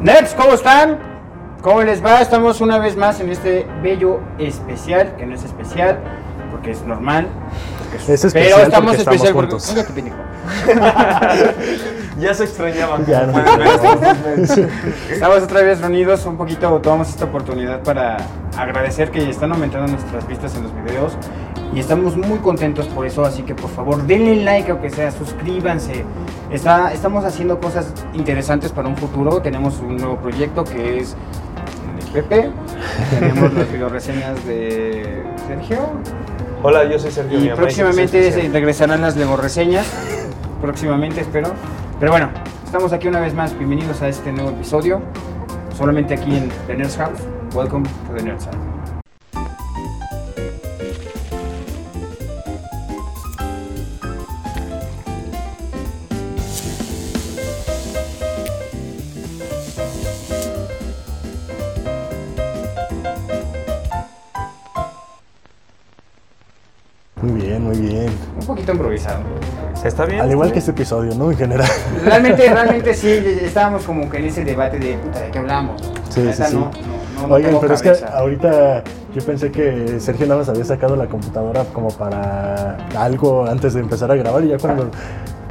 Nerds, ¿cómo están? ¿Cómo les va? Estamos una vez más en este bello especial, que no es especial, porque es normal. porque Es especial pero estamos porque estamos especial porque... juntos. Ya se extrañaban. Ya no. Estamos otra vez reunidos, un poquito tomamos esta oportunidad para agradecer que están aumentando nuestras vistas en los videos y estamos muy contentos por eso, así que por favor denle like aunque sea, suscríbanse. Está, estamos haciendo cosas interesantes para un futuro, tenemos un nuevo proyecto que es el Pepe, tenemos las videoreseñas de Sergio Hola, yo soy Sergio y próximamente se regresarán las reseñas, próximamente espero. Pero bueno, estamos aquí una vez más, bienvenidos a este nuevo episodio, solamente aquí en The Nerds House. Welcome to The Nerds House. Poquito improvisado. ¿Está bien? Al igual que este episodio, ¿no? En general. Realmente, realmente sí, estábamos como que en ese debate de puta, ¿de qué hablamos? Sí, sí, sí. No, no, Oigan, pero es que ahorita yo pensé que Sergio nada más había sacado la computadora como para algo antes de empezar a grabar y ya cuando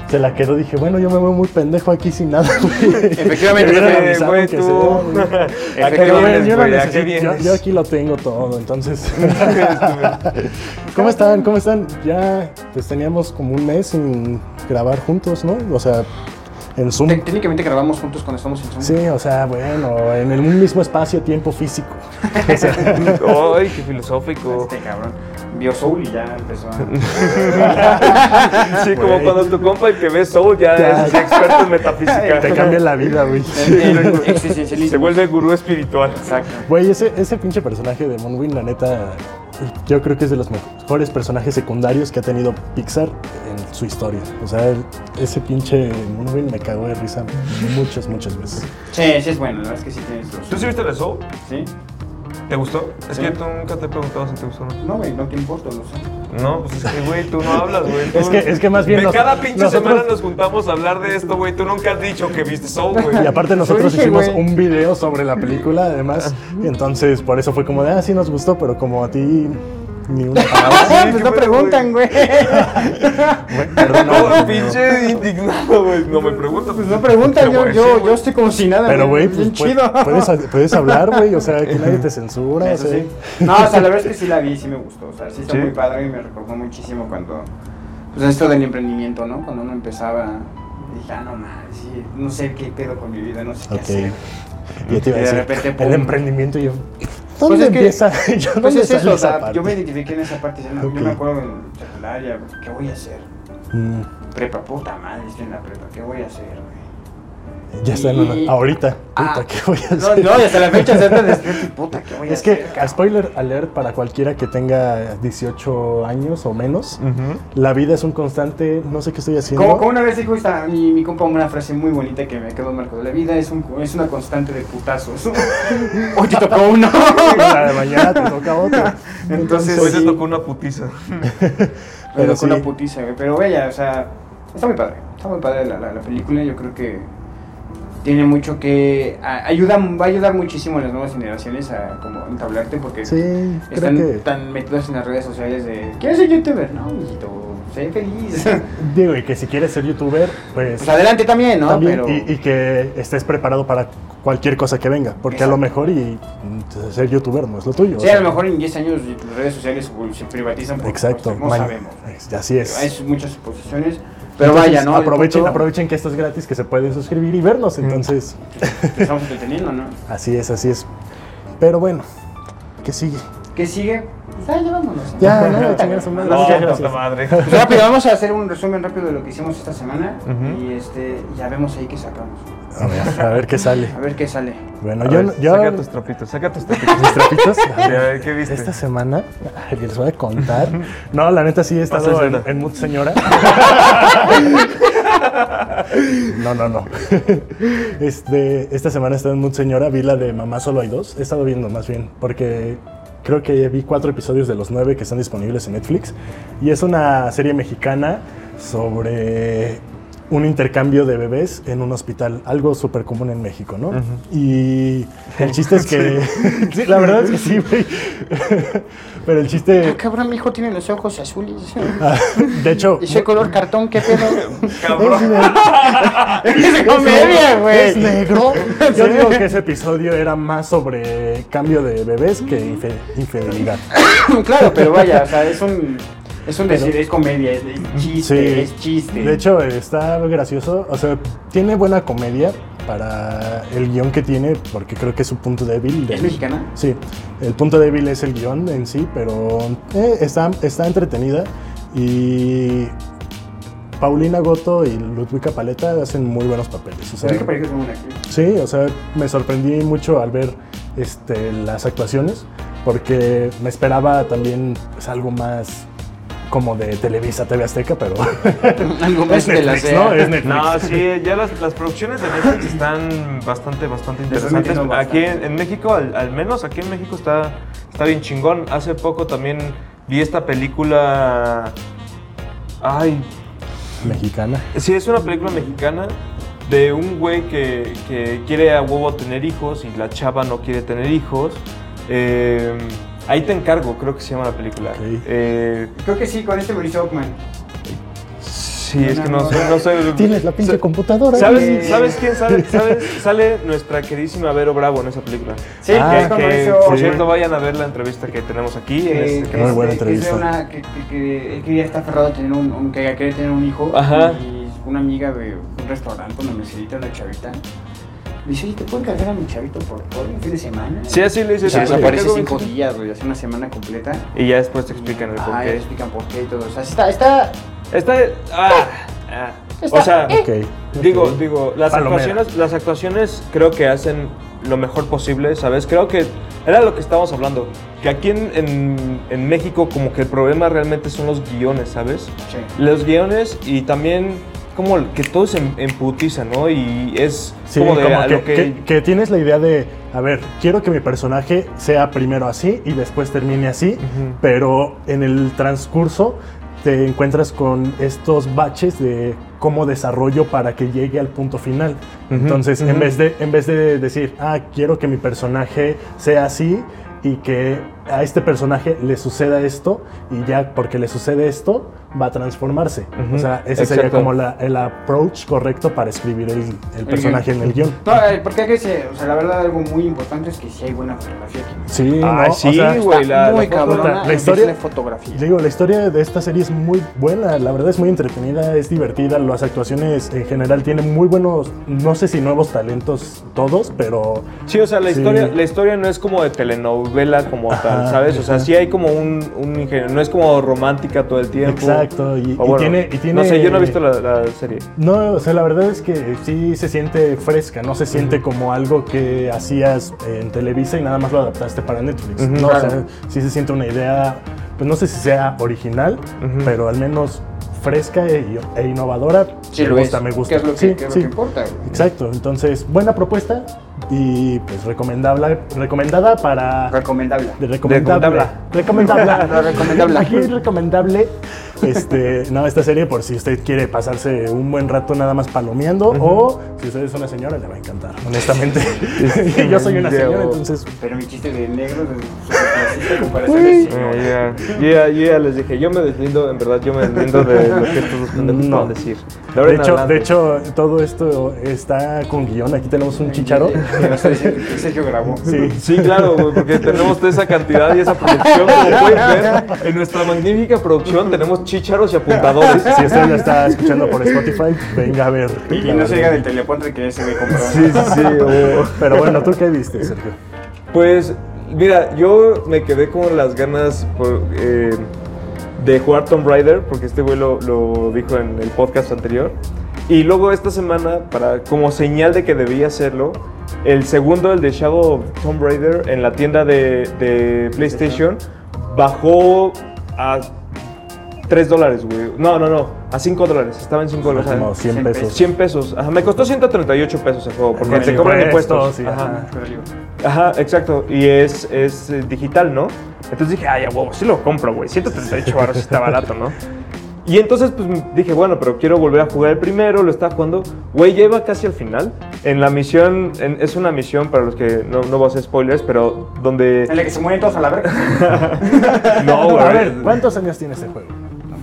se la quedó dije, bueno, yo me veo muy pendejo aquí sin nada. güey. Efectivamente, Me güey, tú. sea, güey. ¿A qué Pero, güey, vienes, yo, yo aquí lo tengo todo, entonces. ¿Cómo están? ¿Cómo están? Ya pues teníamos como un mes sin grabar juntos, ¿no? O sea, en Zoom. Técnicamente grabamos juntos cuando estamos en Zoom. Sí, o sea, bueno, en el mismo espacio, tiempo físico. O sea, Ay, qué filosófico. Este cabrón vio Soul y ya empezó a... Sí, como cuando tu compa y que ve Soul ya, Ya. es experto en metafísica. te cambia la vida, güey. Se vuelve gurú espiritual. Exacto. Güey, ese, ese pinche personaje de Moonwin, la neta, yo creo que es de los mejores personajes secundarios que ha tenido Pixar en su historia. O sea, el- ese pinche Moonwin me cagó de risa muchas, muchas veces. Sí, sí es bueno, la verdad es que sí tienes los... ¿Tú sí viste la Soul? ¿Sí? ¿Te gustó? Es Sí. que tú nunca te he preguntado si te gustó o no. No, güey, no te importa, lo sé. No, pues es que, güey, tú no hablas, güey. Es que- es que más bien De nos- cada pinche nosotros- semana nos juntamos a hablar de esto, güey. Tú nunca has dicho que viste Soul, güey. Y aparte nosotros dije, hicimos un video sobre la película, además, y entonces por eso fue como de, ah, sí nos gustó, pero como a ti ni una palabra. Ah, sí, pues qué no preguntan, güey. Perdón, No, pinche indignado, güey. No me preguntas. Pues no preguntan, yo, yo, decir, yo estoy como si nada. Pero, güey, pues, chido. puedes, puedes hablar, güey, o sea, que nadie te censura. o sea. sí. No, o sea, la verdad es que sí la vi, sí me gustó. O sea, sí está ¿Sí? muy padre y me recordó muchísimo cuando. Pues esto del emprendimiento, ¿no? Cuando uno empezaba. Dije, ah, no mames, sí, no sé qué pedo con mi vida, no sé qué Ok. hacer. Y te iba a Y de decir, repente, el emprendimiento, y yo, ¿dónde es que- empieza? Yo, Pues ¿dónde es eso, esa sea, parte? yo me identifiqué en esa parte. Yo, me acuerdo en secundaria, ¿qué voy a hacer? Mm, Prepa, puta madre, estoy en la prepa, ¿qué voy a hacer? Ya está en Y- una- ahorita, Ah, puta, ¿qué voy a No, hacer? no, y hasta la fecha se y puta, ¿qué voy a es hacer? que, cabrón? spoiler alert para cualquiera que tenga 18 años o menos, la vida es un constante, no sé qué estoy haciendo. Como, como una vez dijo esta, mi, mi compa una frase muy bonita que me quedó marcada. La vida es, un, es una constante de putazos. Hoy te tocó uno. La de mañana te toca otro. Entonces, Hoy te tocó una putiza. Pero sí. una putiza. Pero vaya, o sea, está muy padre. Está muy padre la, la, la película. Yo creo que tiene mucho que. a- ayuda, va a ayudar muchísimo a las nuevas generaciones a como entablarte porque Sí, están que... tan metidos en las redes sociales de. ¿Quieres ser youtuber? No, mijito. Sé feliz. Digo, y que si quieres ser youtuber, pues... pues adelante también, ¿no? también, Pero. y, y que estés preparado para cualquier cosa que venga, porque a lo Exacto. mejor y mm, ser youtuber no es lo tuyo. o Sí, sea, a lo mejor en 10 años las redes sociales se privatizan por Exacto, supuesto, no sabemos. así es. Hay muchas suposiciones, pero Entonces, vaya, ¿no? Aprovechen, punto- aprovechen que esto es gratis, que se pueden suscribir y vernos, entonces... Te estamos entreteniendo, ¿no? así es, así es. Pero bueno, ¿qué sigue? ¿Qué sigue? Pues ya, ya vámonos. Ya, no, chingar su madre. No. Pues rápido, vamos a hacer un resumen rápido de lo que hicimos esta semana y este ya vemos ahí qué sacamos. A ver, a ver qué sale. A ver qué sale. Bueno, A yo, ver, yo Saca tus trapitos, saca tus trapitos. mis trapitos. a A ver, ¿qué viste? Esta semana, les voy a contar. No, la neta sí he estado Pasa en, escena. en mood señora. No, no, no. Este, esta semana he estado en mood señora, vi la de Mamá Solo hay dos. He estado viendo más bien, porque creo que vi cuatro episodios de los nueve que están disponibles en Netflix. Y es una serie mexicana sobre un intercambio de bebés en un hospital, algo súper común en México, ¿no? Y el chiste es que, sí, la verdad es que sí, güey. Pero el chiste, Ah, cabrón, mi hijo tiene los ojos azules. ah, de hecho, Ese color cartón, ¿qué pedo? Cabrón. es de comedia, güey. es negro. Yo digo que ese episodio era más sobre cambio de bebés que infidelidad. claro, pero vaya, o sea, es un. Es un decir, es comedia, es, chiste, es chiste. De hecho, está gracioso. O sea, tiene buena comedia para el guion que tiene, porque creo que es su punto débil. ¿Es mexicana? Sí, el punto débil es el guion en sí, pero eh, está, está entretenida. Y Paulina Goto y Ludwika Paleta hacen muy buenos papeles. O sea, ¿Sabes qué pareja es una actriz? Sí, o sea, me sorprendí mucho al ver este, las actuaciones, porque me esperaba también pues, algo más como de Televisa, TV Azteca, pero Algo más es de la ¿no? Es Netflix. No, sí, ya las, las producciones de Netflix están bastante, bastante interesantes. Aquí en, en México, al, al menos aquí en México está, está bien chingón. Hace poco también vi esta película... Ay, Mexicana. Sí, es una película mexicana de un güey que, que quiere a huevo tener hijos y la chava no quiere tener hijos. Eh, ahí te encargo, creo que se llama la película. Ok. Eh, Creo que sí, con este Mauricio Ockman. sí, es que no sé, no sé. Tienes la pinche computadora. ¿Sabes, Eh. ¿Sabes quién sale? ¿Sabes? Sale nuestra queridísima Vero Bravo en esa película. Sí, Ah, que es con que, por Ockman. cierto, vayan a ver la entrevista que tenemos aquí. en Que, este que Muy es buena de- que es de entrevista. una, que, que, que él quería estar aferrado a tener un, un- que quería tener un hijo. Ajá. Y una amiga de un restaurante, una meserita, una chavita. Le dice, oye, ¿te puedo encargar a mi chavito por, por un fin de semana? Sí, así le dice. Y se "Te desaparece encargo cinco 25". días, güey, hace una semana completa. Y ya después te explican el Ah, explican por qué y todo. O sea, está, está, Está. Ah, ah. Está- O sea. Digo, digo, las Palomera. actuaciones, las actuaciones creo que hacen lo mejor posible, ¿sabes? Creo que era lo que estábamos hablando, que aquí en, en- en México como que el problema realmente son los guiones, ¿sabes? Sí. Los guiones y también como que todo se em- emputiza, ¿no? Y es Sí, como de como que, lo que... que- que tienes la idea de, a ver, quiero que mi personaje sea primero así y después termine así, pero en el transcurso te encuentras con estos baches de cómo desarrollo para que llegue al punto final. Entonces, en, vez de, en vez de decir, ah, quiero que mi personaje sea así y que a este personaje le suceda esto y ya porque le sucede esto va a transformarse. O sea, ese sería como la- el approach correcto para escribir el, el personaje en el guion. No, eh, porque hay que ser, o sea, la verdad algo muy importante es que sí hay buena fotografía aquí. Sí, ¿no? sí, o sea, güey, Está la- muy la cabrona la historia- de fotografía. Y digo, la historia de esta serie es muy buena, la verdad es muy entretenida, es divertida, las actuaciones en general tienen muy buenos, no sé si nuevos talentos todos, pero Sí, o sea, la, Sí. historia, la historia no es como de telenovela como Ajá, tal, ¿sabes? O sea, ajá. sí hay como un, un ingenio, no es como romántica todo el tiempo. Exacto, y- O y bueno, tiene- y tiene- No sé, yo no he visto la, la serie. no, o sea, la verdad es que sí se siente fresca, no se siente como algo que hacías en Televisa y nada más lo adaptaste para Netflix. No, o sea, sí se siente una idea, pues no sé si sea original, pero al menos fresca e, e innovadora. Sí me lo gusta, es. me gusta. ¿Qué es lo que, Sí, qué es lo sí. que importa, güey? Exacto, entonces buena propuesta y pues recomendable, recomendada para... Recomendable. de recomendable. Recomendable. No, recomendable. Aquí es recomendable. Este, no, esta serie por si usted quiere pasarse un buen rato nada más palomeando o si usted es una señora le va a encantar, honestamente. Yo soy una señora, entonces Pero mi chiste de negro comparación de ya, yo ya- ya les dije, yo me deslindo, en verdad, yo me deslindo de lo que estos No. decir. De hecho, adelante. de hecho todo esto está con guion. Aquí tenemos un chicharo. Que no estoy diciendo que Sergio grabó. Sí. Sí, claro, güey, porque tenemos toda esa cantidad y esa producción. Como pueden ver, en nuestra magnífica producción tenemos chícharos y apuntadores. Si usted lo está escuchando por Spotify, venga a ver. Y no se diga del telepontre que ese güey compró. Sí, sí, sí. o- Pero bueno, ¿tú qué viste, Sergio? Pues, mira, yo me quedé con las ganas por, eh, de jugar Tomb Raider, porque este güey lo, lo dijo en el podcast anterior. Y luego esta semana, para, como señal de que debía hacerlo, el segundo, el de Shadow of Tomb Raider, en la tienda de, de PlayStation, bajó a 3 dólares, güey. No, no, no, a 5 dólares. Estaba en 5 dólares. Como 100 100 pesos. 100 pesos. Ajá, me costó 138 pesos el juego, porque te cobran impuestos. Ajá. Ajá, exacto. Y es, es eh, digital, ¿no? Entonces dije, ay, a huevo, sí lo compro, güey. 138 baros está barato, ¿no? Y entonces pues dije, bueno, pero quiero volver a jugar el primero, lo estaba jugando. Güey, lleva casi al final. En la misión, en- es una misión para los que no, no voy a hacer spoilers, pero donde... En la que se mueren todos a la verga. No, güey. A ver, ¿cuántos años tiene ese juego?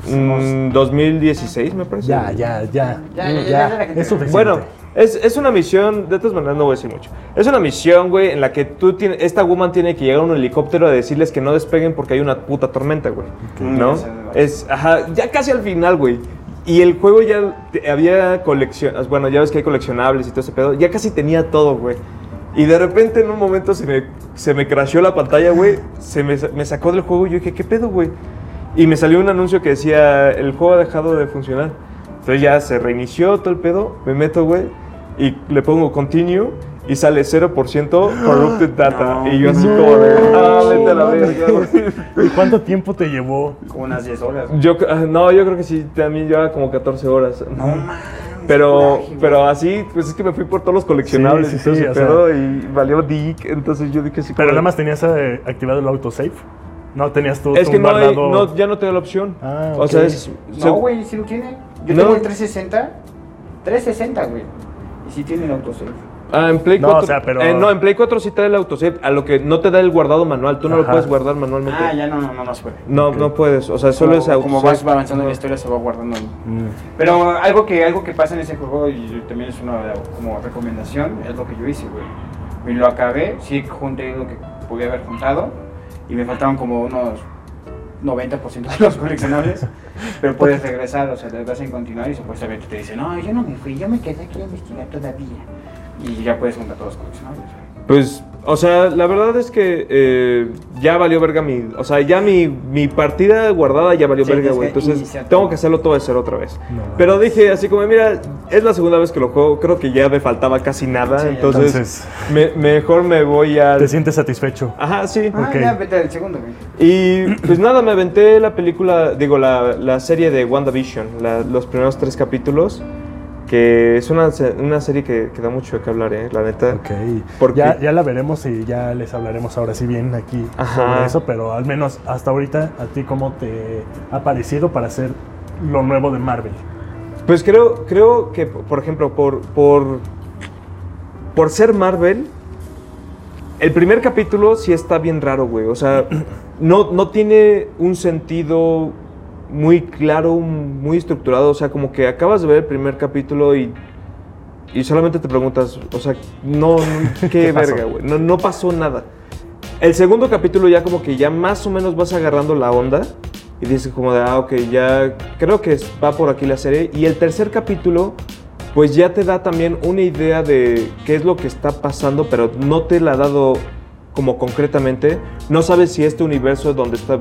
Mm, 2016 me parece. Ya, ya, ya. Ya, ya, ya, Es suficiente. Bueno, es, es una misión, de todas maneras no voy a decir mucho. Es una misión, güey, en la que tú tienes, esta woman tiene que llegar a un helicóptero a decirles que no despeguen porque hay una puta tormenta, güey. ¿No? Es, ajá, ya casi al final, güey. Y el juego ya había colección, bueno, ya ves que hay coleccionables y todo ese pedo, ya casi tenía todo, güey. Y de repente en un momento se me, se me crasheó la pantalla, güey, se me, me sacó del juego y yo dije, ¿qué pedo, güey? Y me salió un anuncio que decía, el juego ha dejado de funcionar. Entonces ya se reinició todo el pedo, me meto, güey, y le pongo continue y sale 0% corrupted data. No. y yo así como de, ah, vete a la verga, güey. ¿Y cuánto tiempo te llevó? Como unas 10 horas. Yo, ah, no, yo creo que sí, también lleva como 14 horas. No mames. Pero, pero así, pues es que me fui por todos los coleccionables Sí, y sí, todo sí, ese y valió dick, entonces yo dije sí. Pero nada más tenías eh, activado el autosave. No tenías tú Es tu que no, hay- no, ya no te da la opción. Ah, O sea, ok. es... se- No, güey, sí lo tiene. Yo No. tengo el 360. 360, güey. Sí tiene el autosave. Ah, en Play No, 4. o sea, pero- eh, no, en Play 4 sí da el autosave, a lo que no te da el guardado manual. Tú no lo puedes guardar manualmente. Ah, ya no, no, no, no se puede. No, no puedes. O sea, solo es Como- autosave. Como vas avanzando en la historia, se va guardando. Mm. Pero algo que, algo que pasa en ese juego, y también es una como recomendación, es lo que yo hice, güey. Me lo acabé, sí junté lo que podía haber juntado, y me faltaban como unos 90% de los coleccionables, pero puedes regresar, o sea, le das en continuar y supuestamente te dice, no, yo no me fui, yo me quedé aquí a investigar todavía. Y ya puedes juntar todos los coleccionables. Pues, o sea, la verdad es que eh, ya valió verga mi. O sea, ya mi, mi partida guardada ya valió Sí, verga, güey. Entonces, tengo que hacerlo todo de cero otra vez. No, Pero dije, así como, mira, es la segunda vez que lo juego. Creo que ya me faltaba casi nada. Sí, entonces, entonces- me- mejor me voy al. ¿Te sientes satisfecho? Ajá, sí. Ah, Ok. ya, vete al segundo, güey. Y pues nada, me aventé la película, digo, la, la serie de WandaVision, la- los primeros tres capítulos, que es una, una serie que, que da mucho qué hablar, ¿eh? La neta. Ok. Porque- Ya, ya la veremos y ya les hablaremos ahora sí bien aquí Ajá. sobre eso, pero al menos hasta ahorita, ¿a ti cómo te ha parecido para hacer lo nuevo de Marvel? Pues creo, creo que, por ejemplo, por, por, por ser Marvel, el primer capítulo sí está bien raro, güey. O sea, no, no tiene un sentido muy claro, muy estructurado. O sea, como que acabas de ver el primer capítulo y, y solamente te preguntas, o sea, no, qué, pasó? verga, güey. No, no pasó nada. El segundo capítulo ya como que ya más o menos vas agarrando la onda y dices como de, ah, ok, ya creo que va por aquí la serie. Y el tercer capítulo pues ya te da también una idea de qué es lo que está pasando, pero no te la ha dado como concretamente. No sabes si este universo es donde está...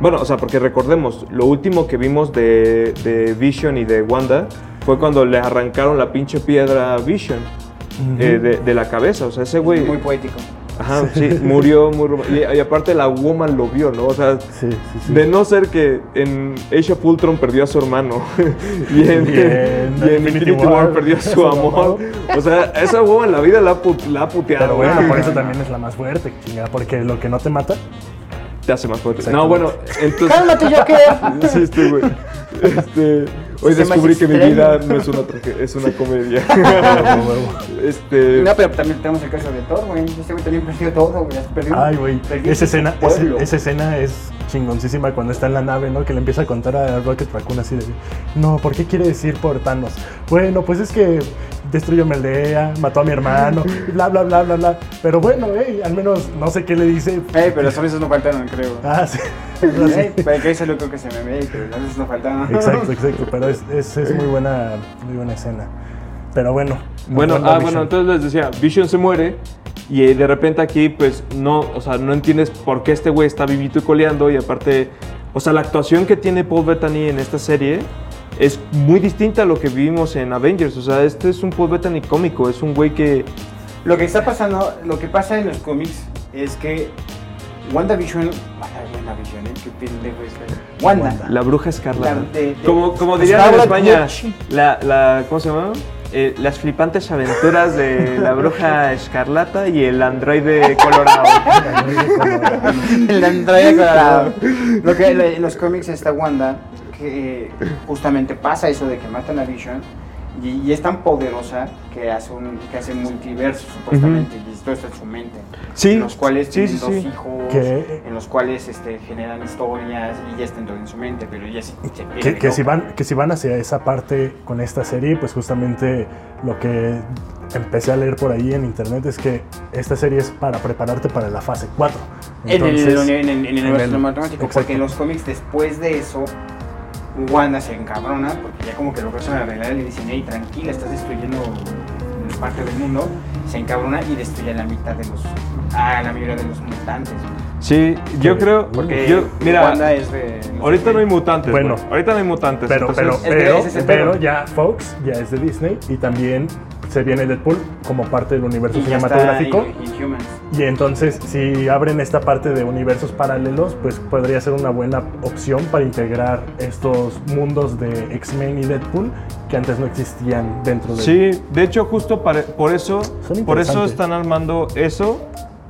Bueno, o sea, porque recordemos, lo último que vimos de, de Vision y de Wanda fue cuando le arrancaron la pinche piedra a Vision eh, de, de la cabeza. O sea, ese güey... Muy poético. Ajá, sí, murió, murió. Y, y aparte la woman lo vio, ¿no? O sea, Sí, sí, sí. de no ser que en Age of Ultron perdió a su hermano y en, Y en y en Infinity, War, perdió a su amor. O sea, esa woman la vida la ha, put- la ha puteado. Pero bueno, por eso también es la más fuerte, chingada, porque lo que no te mata, Te hace más fuerte. No, bueno, entonces... ¡Cálmate, Joker! Sí, este, güey. Este, hoy descubrí que mi vida no es una tragedia, es una comedia. este... No, pero también tenemos el caso de Thor, güey. Este güey también perdió todo, güey. Perdió, Ay, güey. Esa escena, ese- esa escena es chingoncísima cuando está en la nave, ¿no? Que le empieza a contar a Rocket Raccoon así de... No, ¿por qué quiere decir por Thanos? Bueno, pues es que destruyó mi aldea, mató a mi hermano, bla, bla, bla, bla, bla. Pero bueno, eh, al menos no sé qué le dice. Ey, pero las no faltaron, creo. Ah, sí. Ey, para que lo creo que se me ve, pero las sonrisas no faltaron. Exacto, exacto. Pero es, es, es muy buena, muy buena escena. Pero bueno. Bueno, ah, bueno, entonces les decía, Vision se muere y eh, de repente aquí pues no, o sea, no entiendes por qué este güey está vivito y coleando y aparte, o sea, la actuación que tiene Paul Bettany en esta serie es muy distinta a lo que vimos en Avengers, o sea, este es un Paul Bettany cómico, es un güey que Lo que está pasando, lo que pasa en los cómics es que WandaVision. WandaVision, ¿eh? Qué pendejo es. Wanda. la bruja escarlata. La de- de- como como dirían en España, la, la ¿cómo se llama? Eh, las flipantes aventuras de la bruja escarlata y el androide colorado. El androide colorado. Lo que en los cómics está Wanda, que justamente pasa eso de que matan a Vision y, y es tan poderosa que hace un que hace multiverso supuestamente y esto está en su mente. Sí, En los cuales sí, tienen sí, dos sí. hijos, Que- en los cuales este, generan historias y ya está en su mente, pero sí se pierde Que, que si van, que si van hacia esa parte con esta serie, pues justamente lo que empecé a leer por ahí en internet es que esta serie es para prepararte para la fase 4. En el, Entonces, en el- en el universo el- cinematográfico, porque en los cómics después de eso, Wanda se encabrona, porque ya como que lo a arreglar y le dicen, hey, tranquila, estás destruyendo parte del mundo, se encabrona y destruye a la mitad de los, a la mayoría de los mutantes. Sí, yo creo. Porque yo, mira, Wanda es de... ahorita no hay mutantes. Bueno. ahorita no hay mutantes. Pero, pero, entonces- pero, pero ya Fox ya es de Disney y también se viene Deadpool como parte del universo y cinematográfico. Y entonces, si abren esta parte de universos paralelos, pues podría ser una buena opción para integrar estos mundos de X-Men y Deadpool que antes no existían dentro de Sí, de hecho justo por eso, por eso están armando eso,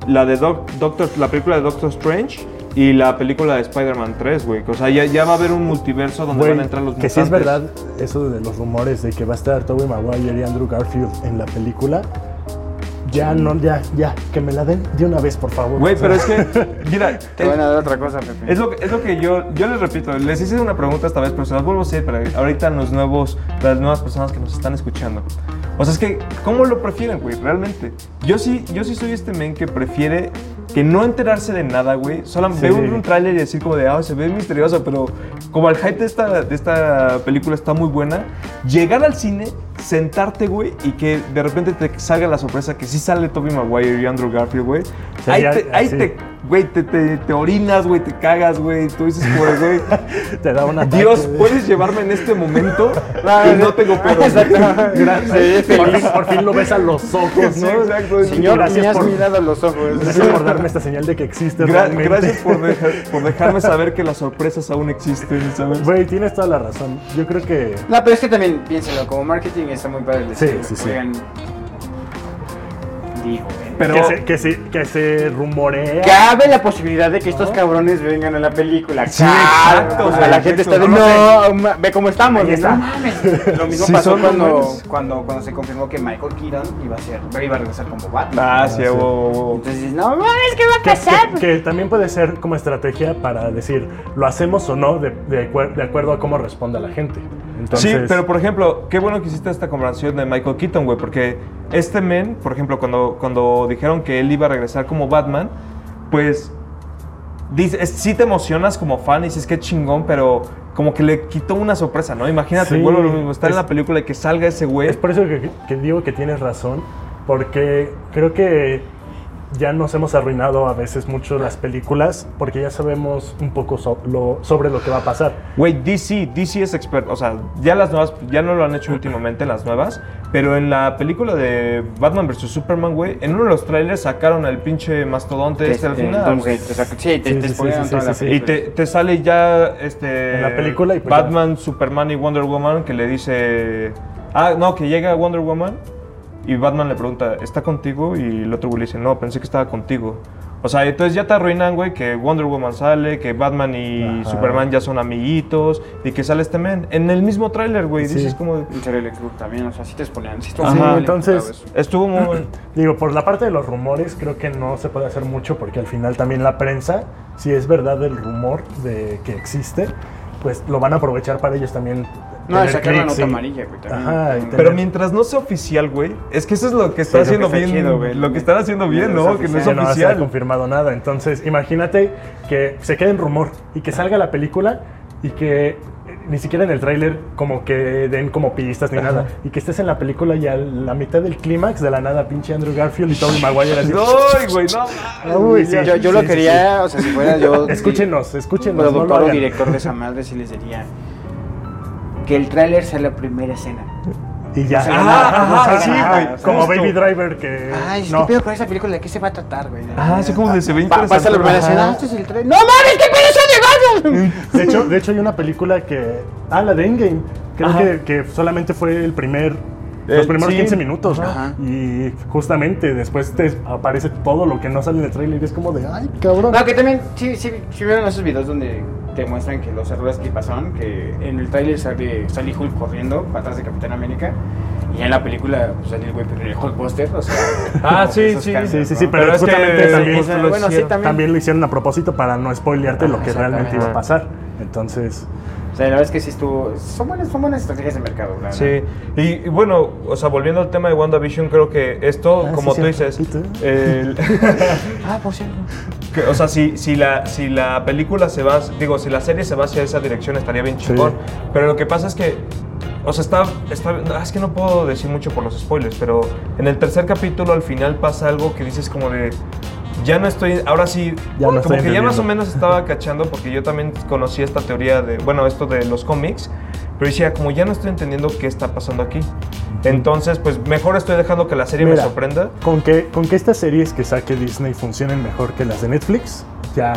la de Doc- Doctor, la película de Doctor Strange y la película de Spider-Man 3, güey. O sea, ya, ya va a haber un multiverso donde Güey, van a entrar los que mutantes. sí es verdad eso de los rumores de que va a estar Tobey Maguire y Andrew Garfield en la película. Ya no, ya, ya, que me la den de una vez, por favor. Güey, pero es que, mira, Te van a dar otra cosa, Pepe. Es lo, que, es lo que yo, yo les repito, les hice una pregunta esta vez, pero se las vuelvo a hacer para ahorita los nuevos, las nuevas personas que nos están escuchando. O sea, es que, ¿cómo lo prefieren, güey? Realmente. Yo sí, yo sí soy este men que prefiere que no enterarse de nada, güey. Solo Sí. ver un, un tráiler y decir como de, ah, se ve misterioso, pero como el hype de esta, de esta película está muy buena, llegar al cine, sentarte, güey, y que de repente te salga la sorpresa que sí sale Tobey Maguire y Andrew Garfield, güey. Ahí te, ahí así. te, güey, te, te, te orinas, güey, te cagas, güey. Tú dices, güey, te da una Dios, ¿puedes llevarme en este momento? y no tengo pedo. Exacto. Gracias. Por fin, por fin lo ves a los ojos, ¿no? Sí, exacto. Señor, Gracias me has por- mirado a los ojos. Gracias por darme esta señal de que existes Gra- realmente. gracias por, dejar- por dejarme saber que las sorpresas aún existen, ¿sabes? Güey, tienes toda la razón. Yo creo que No, pero es que también piénsalo, como marketing está muy padre Sí, sí, sí. digo. Pero- que, se, que, se, que se rumorea. Cabe la posibilidad de que estos cabrones vengan a la película. Sí, Cabe. exacto, O sea, güey, la gente está de no, ma- ve cómo estamos. Ahí está. No mames. Lo mismo Sí, pasó cuando, cuando, cuando se confirmó que Michael Keaton iba a ser, iba a regresar como Batman. Ah, sí, wow. Entonces dices, no mames, ¿qué va a Que, pasar? que- que también puede ser como estrategia para decir, lo hacemos o no de, de de acuerdo a cómo responda la gente. Entonces, Sí, pero por ejemplo, qué bueno que hiciste esta comparación de Michael Keaton, güey, porque este men, por ejemplo, cuando, cuando dijeron que él iba a regresar como Batman, pues dice, es- sí te emocionas como fan y dices qué chingón, pero como que le quitó una sorpresa, ¿no? Imagínate, Sí, vuelvo lo mismo, estar en la película y que salga ese güey. Es por eso que, que digo que tienes razón, porque creo que ya nos hemos arruinado a veces mucho las películas, porque ya sabemos un poco so- lo- sobre lo que va a pasar. Güey, DC, DC es experto, o sea, ya las nuevas, ya no lo han hecho últimamente las nuevas, pero en la película de Batman vs. Superman, güey, en uno de los trailers sacaron al pinche mastodonte este al final. saca- sí, te, Sí, te sí, spoilearon sí, toda sí, la sí, sí. Y te, te sale ya este En la película y pues ya. Batman, Superman y Wonder Woman que le dice ah no que llega Wonder Woman y Batman le pregunta ¿está contigo? y el otro güey le dice no pensé que estaba contigo o sea entonces ya te arruinan güey que Wonder Woman sale que Batman y Ajá. Superman ya son amiguitos y que sale este men en el mismo tráiler güey Sí. dices como Luthor también, o sea, sí te spoilean. Sí, estuvo Ajá, muy bien entonces- estuvo muy bueno. Digo, por la parte de los rumores, creo que no se puede hacer mucho porque al final también la prensa, si es verdad el rumor de que existe, pues lo van a aprovechar para ellos también. No, tener sacar la nota y- amarilla, güey, también. Ajá, Pero tener- mientras no sea oficial güey es que eso es lo que está que haciendo está bien chido, güey. lo que están haciendo bien No no que no es que no se ha oficial confirmado nada. Entonces, imagínate que se quede en rumor y que salga la película y que eh, ni siquiera en el tráiler como que den como pistas ni nada. Y que estés en la película y a la mitad del clímax de la nada pinche Andrew Garfield y Tobey Maguire así. no güey no uy, sí, yo yo sí, lo sí, quería, o sea, si fuera yo. Escúchenos, escúchenos. no lo Productor o hagan. director de esa madre, sí les diría que el tráiler sea la primera escena. Y ya. O sea, Ajá, no, ajá, no, sí, no, güey. no, Como. Baby Driver que. Ay, no. ¿qué pedo con esa película? ¿De qué se va a tratar, güey? Ah, sí, como de se ve Pa- interesante. Pasa la primera Ajá. escena, ah, este es el tráiler. ¡No mames, qué pedo son de Garfield! De hecho, de hecho, hay una película que. Ah, la de Endgame. Creo que, que solamente fue el primer Los El- primeros sí. 15 minutos. Ajá. Y justamente después te aparece todo lo que no sale en el trailer y es como de, ay, cabrón. No, que también, sí, sí, sí vieron esos videos donde te muestran que los errores que pasaron, que en el trailer sale, sale Hulk corriendo para atrás de Capitán América, y en la película pues, sale el güey el Hulkbuster, o sea... Ah, sí, sí. cambios, Sí, sí, sí, ¿no? pero, Pero es que- justamente también, lo bueno, hicieron. también. también lo hicieron a propósito para no spoilearte lo que realmente iba a pasar. Entonces, O sea, la verdad es que sí estuvo... Son buenas, son buenas estrategias de mercado, la Sí, verdad. y, y bueno, o sea, volviendo al tema de WandaVision, creo que esto, Ah, como sí, tú cierto. dices, sí. el- Ah, por cierto. que, o sea, si, si, la, si la película se va, digo, si la serie se va hacia esa dirección estaría bien Sí. chingón, pero lo que pasa es que, o sea, está, está, no, es que no puedo decir mucho por los spoilers, pero en el tercer capítulo al final pasa algo que dices como de, ya no estoy, ahora sí, Ya no como que ya más o menos estaba cachando porque yo también conocí esta teoría de, bueno, esto de los cómics, pero decía, como ya no estoy entendiendo qué está pasando aquí. Entonces, pues mejor estoy dejando que la serie me sorprenda. Con que, con que estas series que saque Disney funcionen mejor que las de Netflix, ya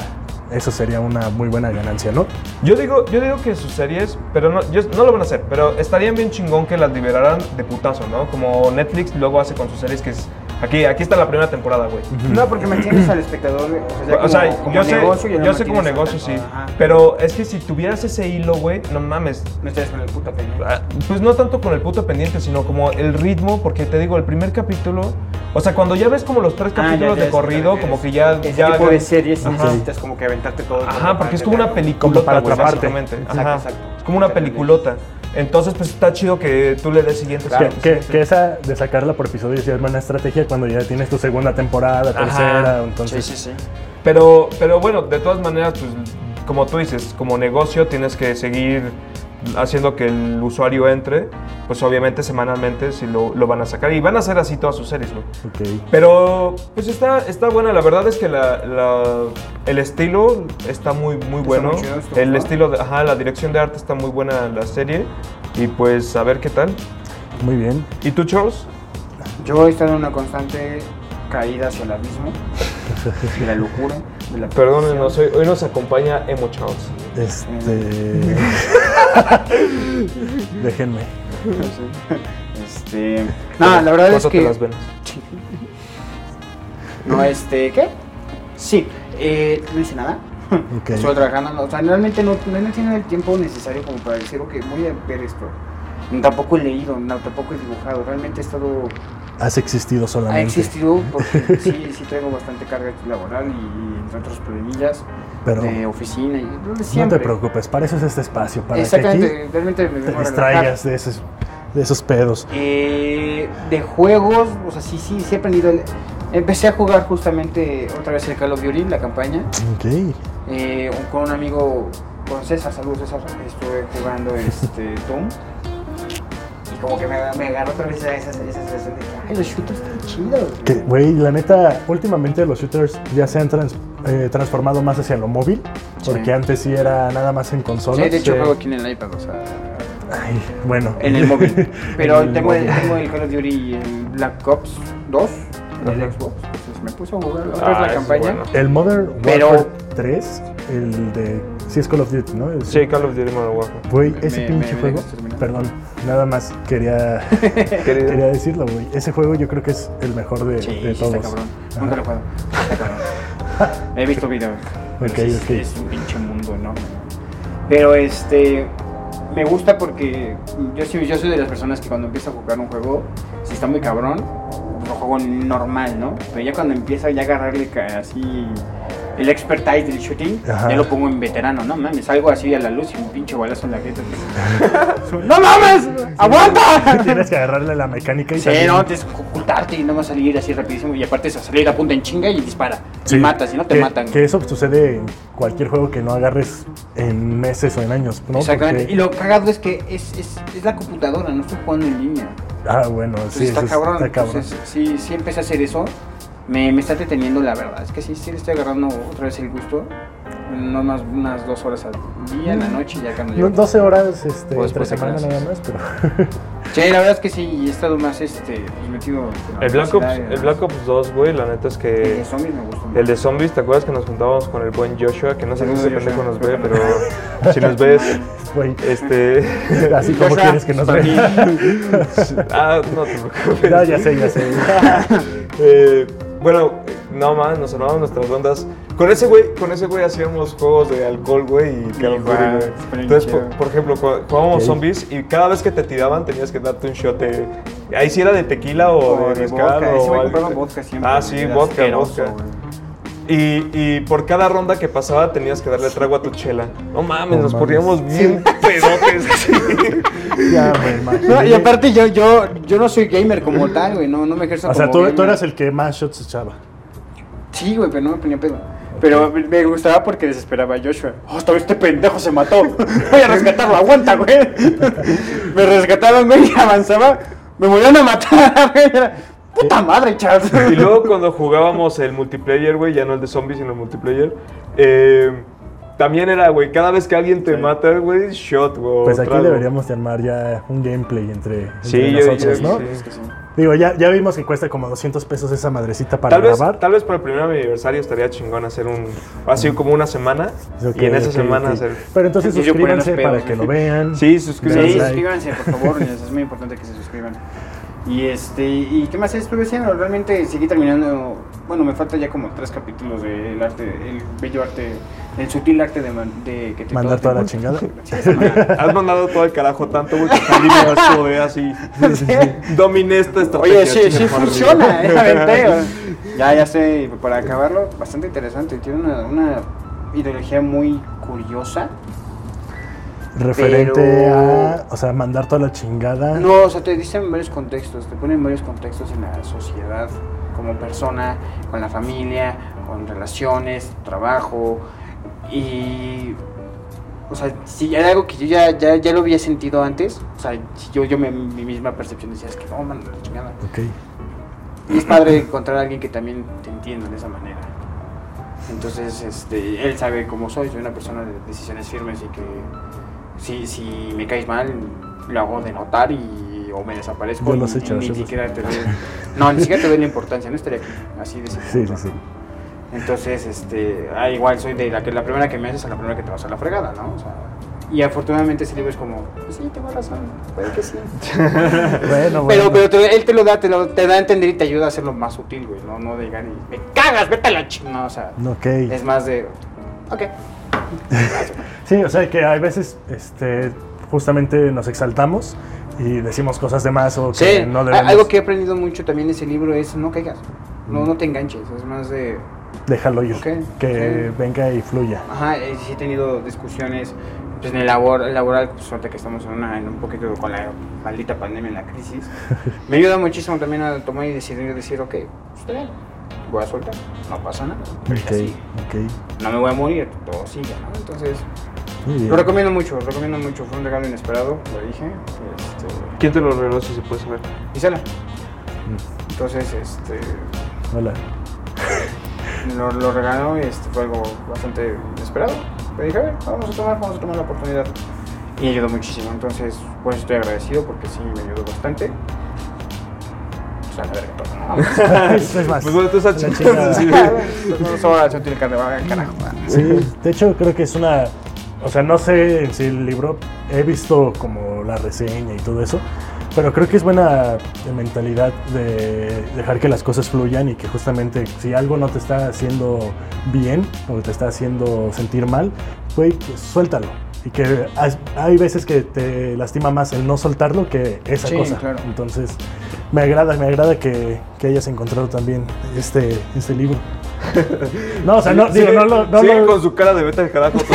eso sería una muy buena ganancia, ¿no? Yo digo, yo digo que sus series, pero no, yo- no lo van a hacer, pero estarían bien chingón que las liberaran de putazo, ¿no? Como Netflix luego hace con sus series que es... Aquí, aquí está la primera temporada, güey. No, porque mantienes al espectador, o sea, ya O sea, como- yo sé, negocio, yo sé como negocio, sí. Ajá. Pero es que si tuvieras ese hilo, güey, no mames. No estés con el puto pendiente. Ah, Pues no tanto con el puto pendiente, sino como el ritmo, porque te digo, el primer capítulo, o sea, cuando ya ves como los tres Ah, ya, capítulos ya de corrido, como que ya... Ese ya tipo de series Ajá. necesitas como que aventarte todo. Ajá, porque es como una peliculota, para güey, atraparte. básicamente. Exacto, Ajá. exacto. Es como una peliculota. Entonces, pues está chido que tú le des siguiente, Claro. Que, que, esa de sacarla por episodio sí es buena estrategia cuando ya tienes tu segunda temporada, Ajá. tercera, Sí, entonces... sí, sí. Pero, pero bueno, de todas maneras, pues, como tú dices, como negocio tienes que seguir haciendo que el usuario entre, pues obviamente semanalmente si lo, lo van a sacar. Y van a hacer así todas sus series, güey. Ok. Pero, pues está, está buena. La verdad es que la, la- el estilo está muy, muy bueno. muy chido, está el bueno. estilo, de, ajá, la dirección de arte está muy buena en la serie. Y pues, a ver qué tal. Muy bien. ¿Y tú, Charles? Yo he estado en una constante caída hacia el abismo, de la locura, de la Perdónenos, hoy, hoy nos acompaña Emo Charles. Este... Déjenme. Este, no, la verdad es que las venas. no, este, ¿qué? Sí, eh, no hice nada. Ok. Estuve trabajando, o sea, realmente no, no tenido el tiempo necesario como para decir, ok, voy a ver esto. Tampoco he leído, no, tampoco he dibujado, realmente he estado Has existido Ha solamente. existido porque sí, sí traigo bastante carga laboral y, y entre otros problemillas Pero de oficina y no te preocupes, para eso es este espacio, para que Exactamente, aquí realmente me te a distraigas de esos, de esos pedos. Eh, de juegos, o sea, sí, sí, sí he aprendido. el- Empecé a jugar justamente otra vez el Call of Duty, la campaña, Ok. eh, con un amigo, con César, saludos César, estuve jugando este Doom. Y como que me, me agarró otra vez esa, esa, esa sensación de que, ay, los shooters están chidos. Que, güey, la neta, últimamente los shooters ya se han trans- eh, transformado más hacia lo móvil, porque Sí. antes sí era nada más en consolas. Sí, de hecho juego aquí en el iPad, o sea, Ay, bueno. en el móvil. Pero En el tengo, el, tengo el Call of Duty y el Black Ops 2, los Ujú. Xbox. Entonces me puse a jugar otra vez Ah, la campaña. bueno. El Modern Pero- Warfare 3, el de... Sí, es Call of Duty, ¿no? Sí, Call of Duty Modern Warfare. Güey, ese me- pinche me juego... Perdón, nada más quería, quería decirlo, güey. Ese juego yo creo que es el mejor de, Sí, de sí todos. está cabrón. Nunca lo juego. Está cabrón. He visto videos. Ok, Sí, sí, ok. Es un pinche mundo enorme. Pero este. Me gusta porque yo, sí- yo soy de las personas que cuando empiezo a jugar un juego, si está muy cabrón, lo juego normal, ¿no? Pero ya cuando empiezo ya a agarrarle así el expertise del shooting, Ajá. ya lo pongo en veterano, ¿no? Mames, salgo así a la luz y un pinche balazo en la jeta. ¡No mames! ¡Aguanta! Tienes que agarrarle la mecánica y Sí, no, tienes que ocultarte y no vas a salir así rapidísimo. Y aparte es a salir a punta en chinga y dispara. Sí, Y matas, y no te que, matan. Que eso sucede en cualquier juego que no agarres en meses o en años, ¿no? Exactamente. Porque- Y lo cagado es que es, es, es la computadora, no estoy jugando en línea. Ah, bueno, Entonces sí, está cabrón. está cabrón. Entonces, sí, sí empecé a hacer eso. Me, me está deteniendo la verdad. Es que sí, sí le estoy agarrando otra vez el gusto. No más unas dos horas al día, en la noche, ya cuando No, llego. 12 horas este, O entre después de semana nada más, pero... Sí, la verdad es que sí, y he estado más este, pues, metido. en El Black, Ops, el Black Ops 2, güey, la neta es El que... de zombies me gustó mucho. El de zombies, ¿te acuerdas que nos juntábamos con el buen Joshua? Que no sé si ese pendejo nos ve, pero si nos ves, este... así como Joshua, quieres que nos vean. ah, no te preocupes. Ya, ya sé, ya sé. Eh, bueno, no más, nos armábamos nuestras rondas. Con ese güey, con ese güey hacíamos juegos de alcohol, güey, y Call of Duty, Igual, güey. Entonces, por, por ejemplo, jugábamos zombies y cada vez que te tiraban tenías que darte un shot de... Ahí sí era de tequila o, O de mezcal o güey algo. compraba vodka siempre. Ah, sí, vodka, vodka. Güey. Y, y por cada ronda que pasaba tenías que darle trago a tu chela. No mames, No nos poníamos bien pedotes así. Ya me imagino. No, y aparte yo, yo, yo no soy gamer como tal, güey, no, no me ejerzo O sea, como tú, gamer. tú eras el que más shots echaba. Sí, güey, pero no me ponía pedo. Pero me- gustaba porque desesperaba a Joshua. ¡Oh, esta vez este pendejo se mató! Voy a rescatarlo, aguanta, güey. me rescataron, güey, y avanzaba. Me volvieron a matar, güey. Puta madre, Charles. Y luego cuando jugábamos el multiplayer, güey, ya no el de zombies, sino el multiplayer, eh, también era, güey, cada vez que alguien te mata, güey, shot, güey. Pues aquí trago. deberíamos de armar ya un gameplay entre, entre Sí, yo- nosotros, yo- ¿no? sí. Es que sí. Digo, ya, ya vimos que cuesta como 200 pesos esa madrecita para Tal vez, grabar. tal vez para el primer aniversario estaría chingón hacer un, así como una semana, Ok, y en esa ok, semana ok. hacer... Pero entonces Y suscríbanse para que lo vean. Sí, suscríbanse. Sí, like. suscríbanse, por favor, es muy importante que se suscriban. Y este, ¿y qué más estuve haciendo? Realmente seguí terminando, bueno, me falta ya como tres capítulos del arte, el bello arte, el sutil arte de, man- de que te Mandar todo toda la chingada. Sí. Has mandado todo el carajo tanto, güey, que asco de así. Dominé esta estrategia. Oye, sí, sí funciona, eh, Ya, ya sé, para acabarlo, bastante interesante, tiene una, una ideología muy curiosa. Referente Pero- a, o sea, mandar toda la chingada. No, o sea, te dicen varios contextos, te ponen varios contextos en la sociedad, como persona, con la familia, con relaciones, trabajo, y... O sea, si era algo que yo ya, ya, ya lo había sentido antes, o sea, si yo, yo me- mi misma percepción decía, es que no, man, la chingada. Ok. Y es padre encontrar a alguien que también te entienda de esa manera. Entonces, este, él sabe cómo soy, soy una persona de decisiones firmes y que si, si me caes mal, lo hago de notar y o me desaparezco. Yo y- los he y hecho, ni siquiera te doy, No, ni siquiera te doy la importancia, no estaría aquí, así de Sí, simple. sí, sí. Entonces, este, ah, igual soy de la que la primera que me haces a la primera que te vas a la fregada, ¿no? O sea, y afortunadamente ese libro es como, pues sí, tengo razón, puede que sí. Bueno, bueno. Pero, pero te- él te lo da, te, lo, te da a entender y te ayuda a hacerlo más sutil, güey. No, no de llegar y me cagas, vete a la. No, o sea, Ok. es más de. Ok. Sí, o sea que hay veces, este, justamente nos exaltamos y decimos cosas de más o que Sí, no debemos. algo que he aprendido mucho también de ese libro es no caigas. No, no te enganches. Es más de. Déjalo ir. Ok, Que sí. venga y fluya. Ajá, eh, sí he tenido discusiones pues, en el labor, laboral, pues suerte que estamos en, una, en un poquito con la maldita pandemia, en la crisis. Me ayuda muchísimo también a tomar y decidir, decir, ok, pues, está bien, voy a soltar, no pasa nada. pero Ok, así, ok. no me voy a morir, todo sigue, ¿no? Entonces, lo recomiendo mucho, lo recomiendo mucho. Fue un regalo inesperado, lo dije. Este, ¿Quién te lo regaló si se puede saber? Gisela. Mm. Entonces, este, Hola. Lo, lo regaló y este, fue algo bastante inesperado. Le dije, a ver, vamos a tomar, vamos a tomar la oportunidad. Y ayudó muchísimo. Entonces, por eso estoy agradecido porque sí me ayudó bastante. O sea, la verga, todo, ¿no? Eso es más. Pues bueno, tú estás chingando. sí. De hecho creo que es una, o sea, no sé sí el libro, he visto como la reseña y todo eso, pero creo que es buena mentalidad de dejar que las cosas fluyan y que justamente si algo no te está haciendo bien o te está haciendo sentir mal, pues suéltalo. Y que hay, hay veces que te lastima más el no soltarlo que esa Sí, cosa. claro. Entonces, me agrada, me agrada que, que hayas encontrado también este, este libro. No, o sea, no, digo, Sigue- no lo... No sigue lo- con su cara de vete al carajo. Sí,